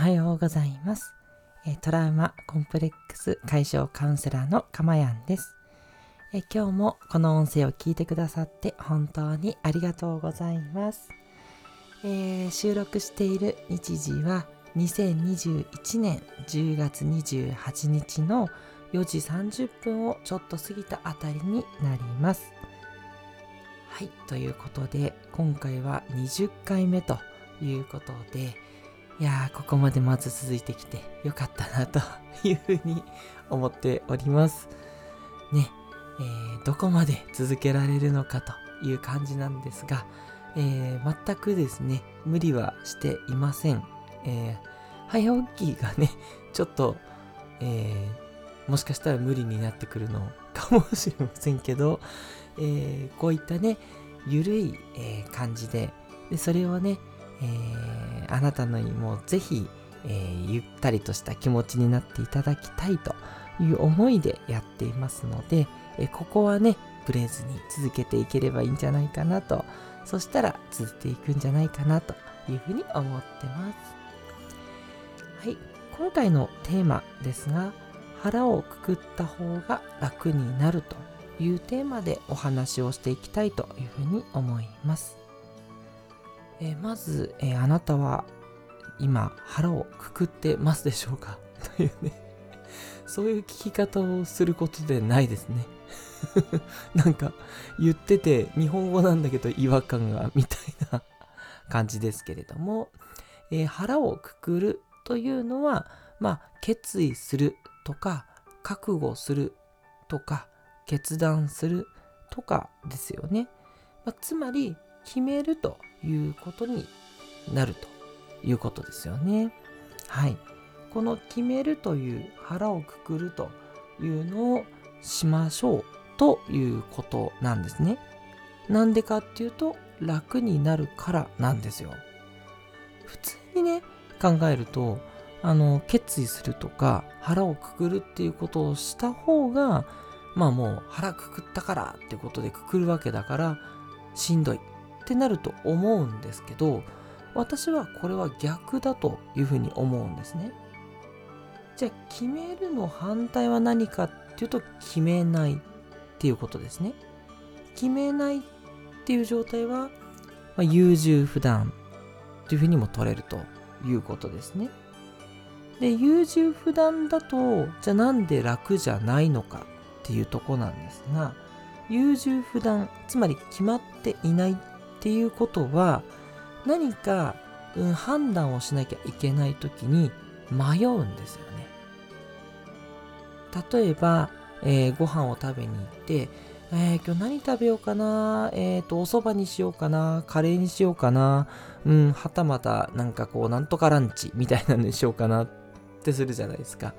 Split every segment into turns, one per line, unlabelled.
はようございます。トラウマコンプレックス解消カウンセラーのかまやんです。え今日もこの音声を聞いてくださって本当にありがとうございます。えー収録している日時は2021年10月28日の4時30分をちょっと過ぎたあたりになります。はい、ということで今回は20回目ということでいやーここまでまず続いてきてよかったなというふうに思っております。ね、えーどこまで続けられるのかという感じなんですが、えー全くですね、無理はしていません。えー早起きがね、ちょっと、えもしかしたら無理になってくるのかもしれませんけど、えこういったね、ゆるい、え感じでで、それをね、えーあなたのにもぜひ、えーゆったりとした気持ちになっていただきたいという思いでやっていますので、えここはね、ブレずに続けていければいいんじゃないかなと、そしたら続いていくんじゃないかなというふうに思ってます。はい、今回のテーマですが、腹をくくった方が楽になるというテーマでお話をしていきたいというふうに思います。えまず、えあなたは今腹をくくってますでしょうか？というね、そういう聞き方をすることでないですね。なんか言ってて日本語なんだけど違和感がみたいな 感じですけれども、えー腹をくくるというのは、まあ、決意するとか覚悟するとか決断するとかですよね。まあ、つまり決めるということになるということですよね。はい。この決めるという腹をくくるというのをしましょうということなんですね。なんでかっていうと楽になるからなんですよ。普通にね考えるとあの決意するとか腹をくくるっていうことをした方がまあもう腹くくったからっていうことでくくるわけだからしんどいってなると思うんですけど私はこれは逆だというふうに思うんですね。じゃあ決めるの反対は何かっていうと決めないっていうことですね。決めないっていう状態は、まあ、優柔不断というふうにも取れるということですね。で優柔不断だとじゃあなんで楽じゃないのかっていうとこなんですが優柔不断つまり決まっていないっっていうことは何か、うん、判断をしなきゃいけない時に迷うんですよね。例えば、えーご飯を食べに行って、えー今日何食べようかなえっ、と、お蕎麦にしようかなカレーにしようかなうん、はたまた、なんかこう、なんとかランチみたいなのにしようかなってするじゃないですか。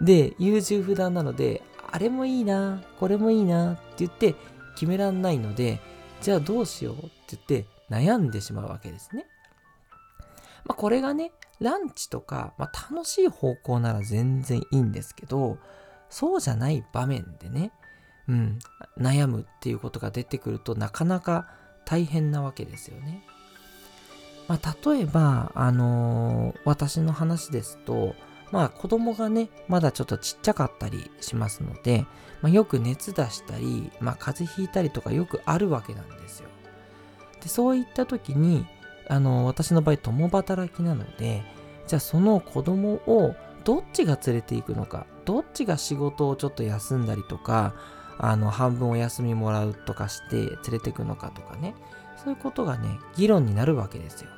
で、優柔不断なので、あれもいいな、これもいいなって言って決めらんないので、じゃあどうしようって言って悩んでしまうわけですね。まあこれがね、ランチとか、まあ、楽しい方向なら全然いいんですけど、そうじゃない場面でね、うん、悩むっていうことが出てくるとなかなか大変なわけですよね。まあ、例えば、あのー私の話ですと、まあ子供がね、まだちょっとちっちゃかったりしますので、まあ、よく熱出したり、まあ風邪ひいたりとかよくあるわけなんですよ。で、そういった時に、あの私の場合共働きなので、じゃあその子供をどっちが連れていくのか、どっちが仕事をちょっと休んだりとか、あの半分お休みもらうとかして連れていくのかとかね、そういうことがね、議論になるわけですよ。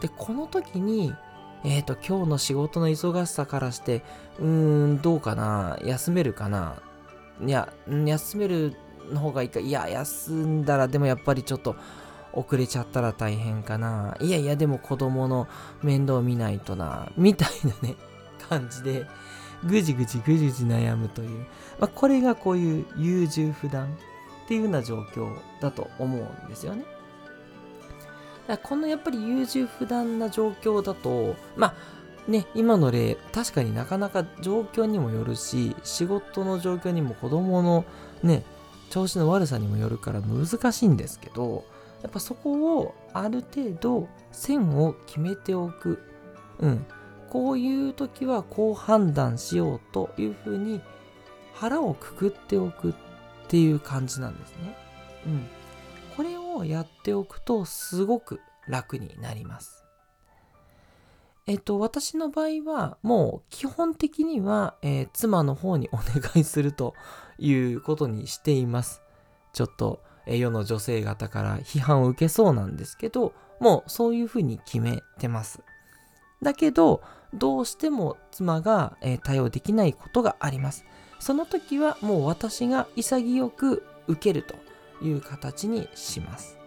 で、この時に、えっ、と、今日の仕事の忙しさからして、うーん、どうかな休めるかないや、休めるの方がいいか。いや、休んだらでもやっぱりちょっと遅れちゃったら大変かな。いやいや、でも子供の面倒見ないとな。みたいなね、感じで、ぐじぐじぐじぐじ悩むという。まあ、これがこういう優柔不断っていうような状況だと思うんですよね。だこのやっぱり優柔不断な状況だと、まあね、今の例、確かになかなか状況にもよるし、仕事の状況にも子供のね、調子の悪さにもよるから難しいんですけど、やっぱそこをある程度線を決めておく。うん、こういう時はこう判断しようというふうに腹をくくっておくっていう感じなんですね。うん。をやっておくとすごく楽になります。えっと、私の場合は、もう基本的には、えー、妻の方にお願いするということにしています。ちょっと、え、世の女性方から批判を受けそうなんですけど、もうそういうふうに決めてます。だけど、どうしても妻が、えー、対応できないことがあります。その時はもう私が潔く受けるという形にします。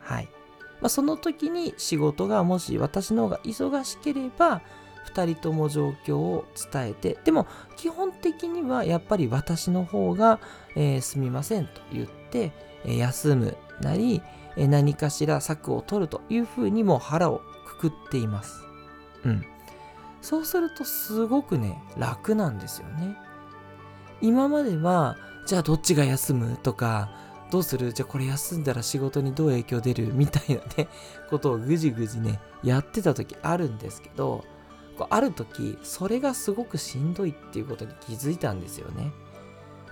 はい。まあ、その時に仕事がもし私の方が忙しければ2人とも状況を伝えてでも基本的にはやっぱり私の方が、えー、すみませんと言って、えー、休むなり、えー、何かしら策を取るというふうにも腹をくくっています。うん。そうするとすごくね楽なんですよね。今まではじゃあどっちが休むとかどうする？じゃあこれ休んだら仕事にどう影響出る？みたいなね、ことをぐじぐじね、やってた時あるんですけど、こうある時、それがすごくしんどいっていうことに気づいたんですよね。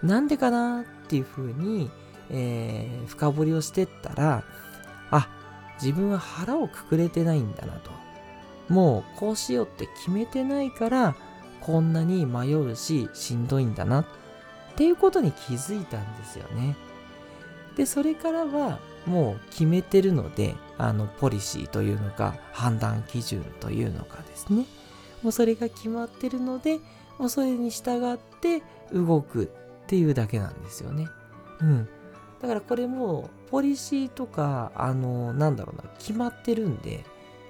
なんでかなっていうふうに、えー、深掘りをしてったら、あ、自分は腹をくくれてないんだなと。もうこうしようって決めてないから、こんなに迷うし、しんどいんだなっていうことに気づいたんですよね。でそれからはもう決めてるのであのポリシーというのか判断基準というのかですね。もうそれが決まってるのでもうそれに従って動くっていうだけなんですよね。うん。だからこれもポリシーとかあのなんだろうな決まってるんで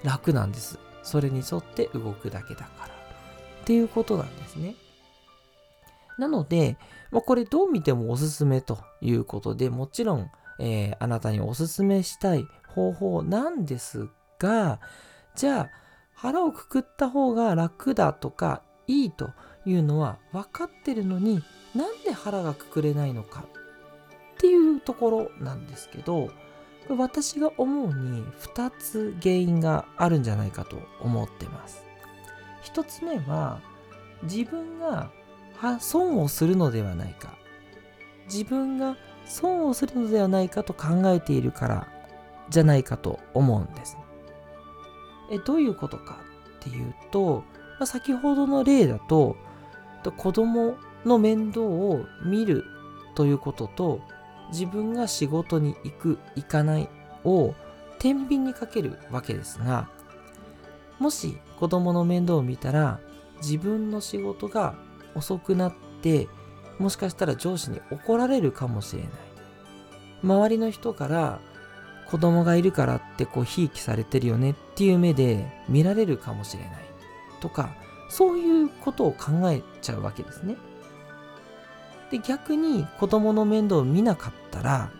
楽なんです。それに沿って動くだけだから。っていうことなんですね。なので、まあ、これどう見てもおすすめということで、もちろん、えー、あなたにおすすめしたい方法なんですが、じゃあ、腹をくくった方が楽だとかいいというのは分かってるのになんで腹がくくれないのかっていうところなんですけど私が思うに2つ原因があるんじゃないかと思ってます。1つ目は自分が損をするのではないか自分が損をするのではないかと考えているからじゃないかと思うんです。えどういうことかっていうと、まあ、先ほどの例だと子供の面倒を見るということと自分が仕事に行く行かないを天秤にかけるわけですがもし子供の面倒を見たら自分の仕事が遅くなってもしかしたら上司に怒られるかもしれない。周りの人から子供がいるからってこうひいきされてるよねっていう目で見られるかもしれない。とかそういうことを考えちゃうわけですね。で逆に子供の面倒を見なかったら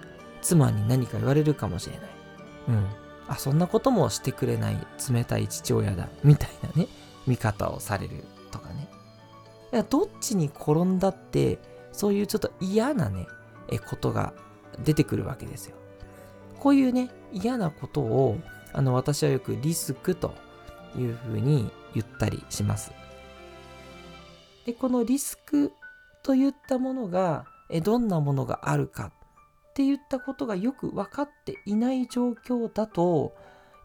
妻に何か言われるかもしれない。うん。あそんなこともしてくれない冷たい父親だみたいなね見方をされるとかね。やどっちに転んだってそういうちょっと嫌なねえことが出てくるわけですよ。こういうね嫌なことをあの私はよくリスクというふうに言ったりします。でこのリスクといったものがえどんなものがあるかっていったことがよく分かっていない状況だと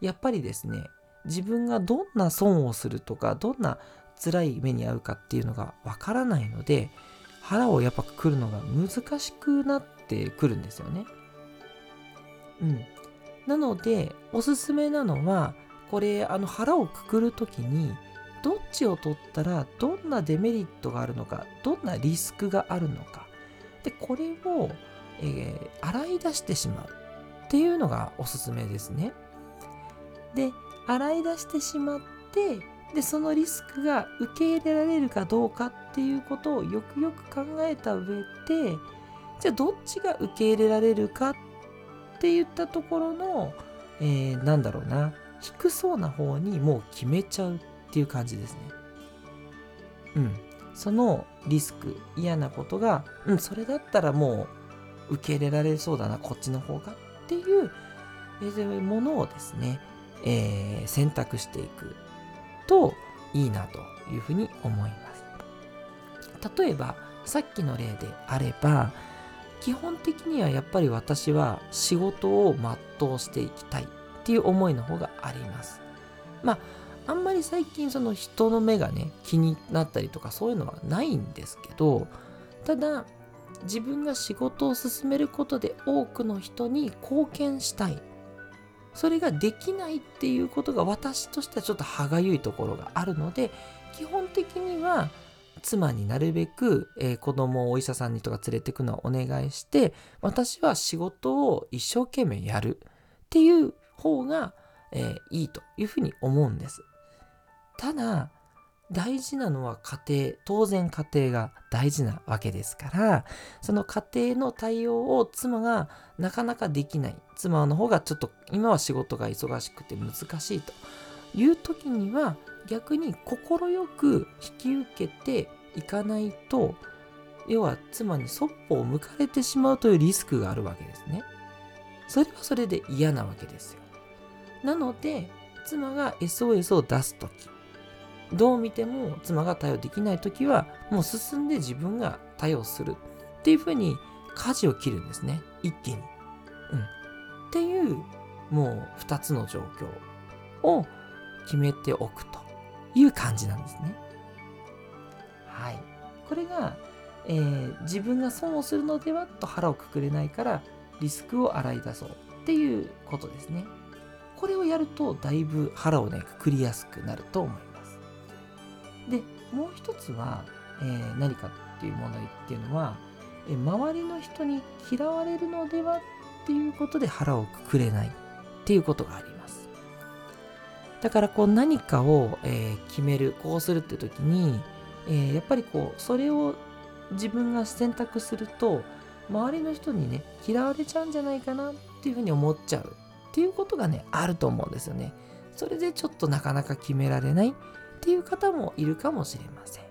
やっぱりですね自分がどんな損をするとかどんな辛い目に遭うかっていうのがわからないので腹をやっぱくるのが難しくなってくるんですよね。うん。なのでおすすめなのはこれあの腹をくくる時にどっちを取ったらどんなデメリットがあるのかどんなリスクがあるのかでこれを、えー、洗い出してしまうっていうのがおすすめですね。で洗い出してしまってでそのリスクが受け入れられるかどうかっていうことをよくよく考えた上でじゃあどっちが受け入れられるかって言ったところの、えー、なんだろうな低そうな方にもう決めちゃうっていう感じですね。うん。そのリスク嫌なことが、うん、それだったらもう受け入れられそうだなこっちの方がっていう、ものをですね、えー、選択していくといいなというふうに思います。例えばさっきの例であれば基本的にはやっぱり私は仕事を全うしていきたいっていう思いの方があります。まああんまり最近その人の目がね気になったりとかそういうのはないんですけどただ自分が仕事を進めることで多くの人に貢献したいそれができないっていうことが私としてはちょっと歯がゆいところがあるので基本的には妻になるべく、えー、子供をお医者さんにとか連れてくのはお願いして私は仕事を一生懸命やるっていう方が、えー、いいというふうに思うんです。ただ大事なのは家庭当然家庭が大事なわけですからその家庭の対応を妻がなかなかできない妻の方がちょっと今は仕事が忙しくて難しいという時には逆に快く引き受けていかないと要は妻にそっぽを向かれてしまうというリスクがあるわけですね。それはそれで嫌なわけですよ。なので妻が SOS を出す時どう見ても妻が対応できない時はもう進んで自分が対応するっていうふうに舵を切るんですね一気に。うん、っていうもう2つの状況を決めておくという感じなんですね。はい。これが、えー、自分が損をするのではと腹をくくれないからリスクを洗い出そうっていうことですね。これをやるとだいぶ腹をねくくりやすくなると思います。もう一つは、えー、何かっていう問題っていうのは、えー、周りの人に嫌われるのではっていうことで腹をくくれないっていうことがあります。だからこう何かを、えー、決めるこうするって時に、えやっぱりこうそれを自分が選択すると周りの人にね嫌われちゃうんじゃないかなっていうふうに思っちゃうっていうことがねあると思うんですよね。それでちょっとなかなか決められないっていう方もいるかもしれません。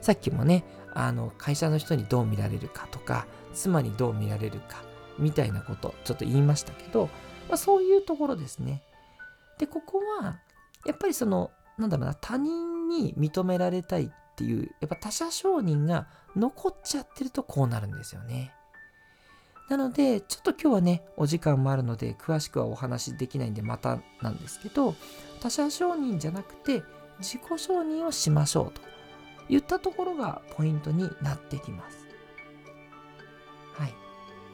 さっきもね、あの会社の人にどう見られるかとか、妻にどう見られるかみたいなことちょっと言いましたけど、まあ、そういうところですね。で、ここはやっぱりその、なんだろうな、他人に認められたいっていう、やっぱ他者承認が残っちゃってるとこうなるんですよね。なので、ちょっと今日はね、お時間もあるので、詳しくはお話しできないんで、またなんですけど、他者承認じゃなくて、自己承認をしましょうと言ったところがポイントになってきます。はい。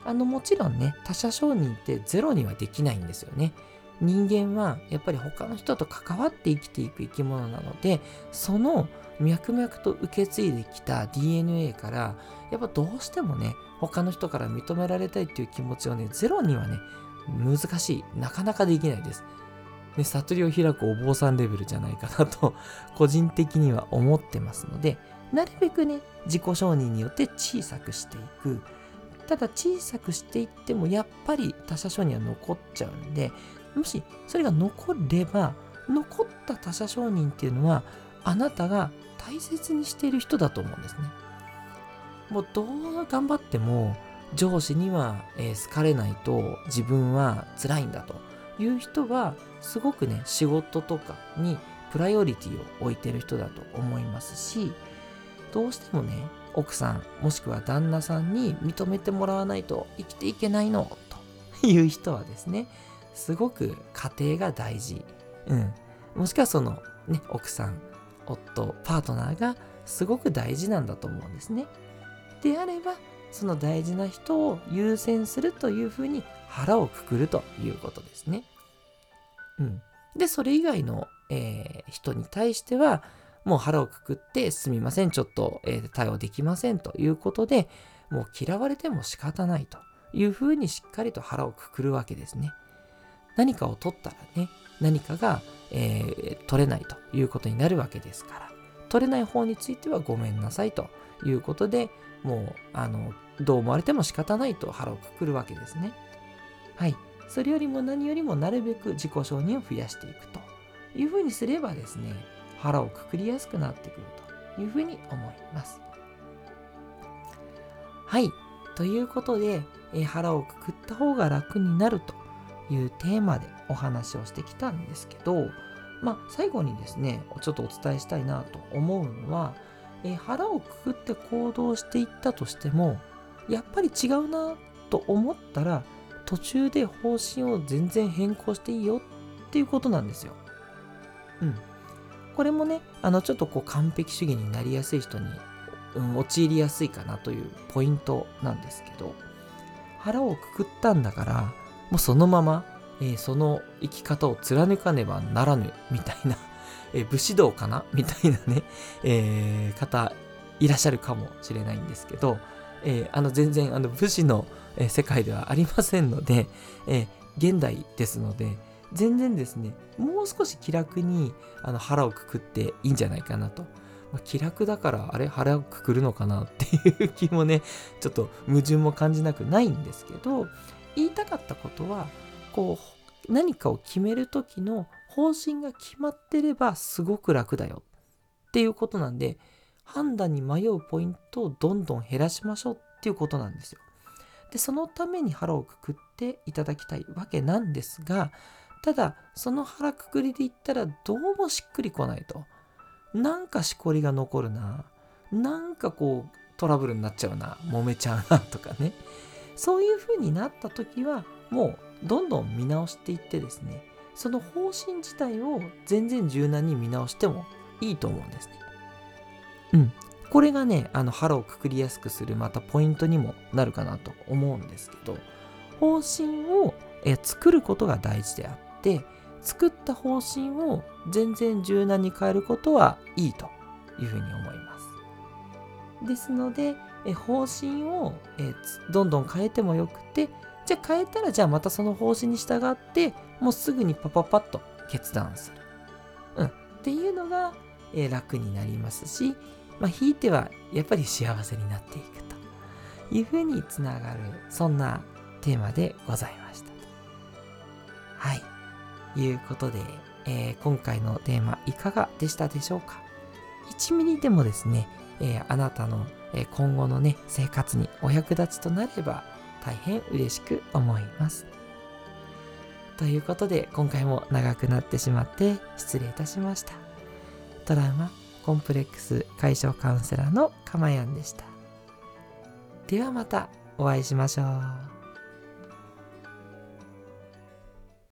あの、もちろんね、他者承認ってゼロにはできないんですよね。人間はやっぱり他の人と関わって生きていく生き物なので、その脈々と受け継いできた DNA から、やっぱどうしてもね、他の人から認められたいっていう気持ちをね、ゼロにはね、難しい。なかなかできないです。ね、悟りを開くお坊さんレベルじゃないかなと 個人的には思ってますので、なるべくね、自己承認によって小さくしていく。ただ小さくしていってもやっぱり他者承認は残っちゃうんで、もしそれが残れば、残った他者承認っていうのはあなたが大切にしている人だと思うんですね。もうどう頑張っても上司には、え、好かれないと自分は辛いんだという人はすごくね仕事とかにプライオリティを置いてる人だと思いますしどうしてもね奥さんもしくは旦那さんに認めてもらわないと生きていけないのという人はですねすごく家庭が大事、うん、もしくはそのね奥さん夫パートナーがすごく大事なんだと思うんですね。であればその大事な人を優先するというふうに腹をくくるということですね。うん。で、それ以外の、えー、人に対しては、もう腹をくくって、すみません、ちょっと、えー、対応できませんということで、もう嫌われても仕方ないというふうにしっかりと腹をくくるわけですね。何かを取ったらね、何かが、えー、取れないということになるわけですから、取れない方についてはごめんなさいということで、もう、あの、どう思われても仕方ないと腹をくくるわけですね。はい。それよりも何よりもなるべく自己承認を増やしていくというふうにすればですね、腹をくくりやすくなってくるというふうに思います。はい。ということで、え腹をくくった方が楽になるというテーマでお話をしてきたんですけど、まあ、最後にですねちょっとお伝えしたいなと思うのは、え、腹をくくって行動していったとしてもやっぱり違うなと思ったら途中で方針を全然変更していいよっていうことなんですよ。うん。これもね、あのちょっとこう完璧主義になりやすい人に、うん、陥りやすいかなというポイントなんですけど、腹をくくったんだから、もうそのまま、えー、その生き方を貫かねばならぬみたいな、えー、武士道かなみたいなね、えー、方いらっしゃるかもしれないんですけど、えー、あの全然あの武士の、え、世界ではありませんので、え、現代ですので、全然ですね、もう少し気楽にあの腹をくくっていいんじゃないかなと。まあ、気楽だからあれ腹をくくるのかなっていう気もね、ちょっと矛盾も感じなくないんですけど、言いたかったことは、こう、何かを決める時の方針が決まってればすごく楽だよっていうことなんで、判断に迷うポイントをどんどん減らしましょうっていうことなんですよ。で、そのために腹をくくっていただきたいわけなんですが、ただ、その腹くくりで言ったらどうもしっくりこないと。なんかしこりが残るな。なんかこうトラブルになっちゃうな。揉めちゃうなとかね。そういう風になった時は、もうどんどん見直していってですね、その方針自体を全然柔軟に見直してもいいと思うんですね。うん。これがね、あの腹をくくりやすくするまたポイントにもなるかなと思うんですけど、方針をえ作ることが大事であって、作った方針を全然柔軟に変えることはいいというふうに思います。ですので、え方針をえどんどん変えてもよくて、じゃあ変えたらじゃあまたその方針に従ってもうすぐにパパパッと決断する。うん。っていうのが、え楽になりますし、まあ、ひいてはやっぱり幸せになっていくというふうにつながる、そんなテーマでございました。はい。いうことで、えー、今回のテーマいかがでしたでしょうか ?1 ミリでもですね、えー、あなたの今後のね、生活にお役立ちとなれば大変嬉しく思います。ということで、今回も長くなってしまって失礼いたしました。トラウマコンプレックス解消カウンセラーのかまやんでした。ではまたお会いしましょう。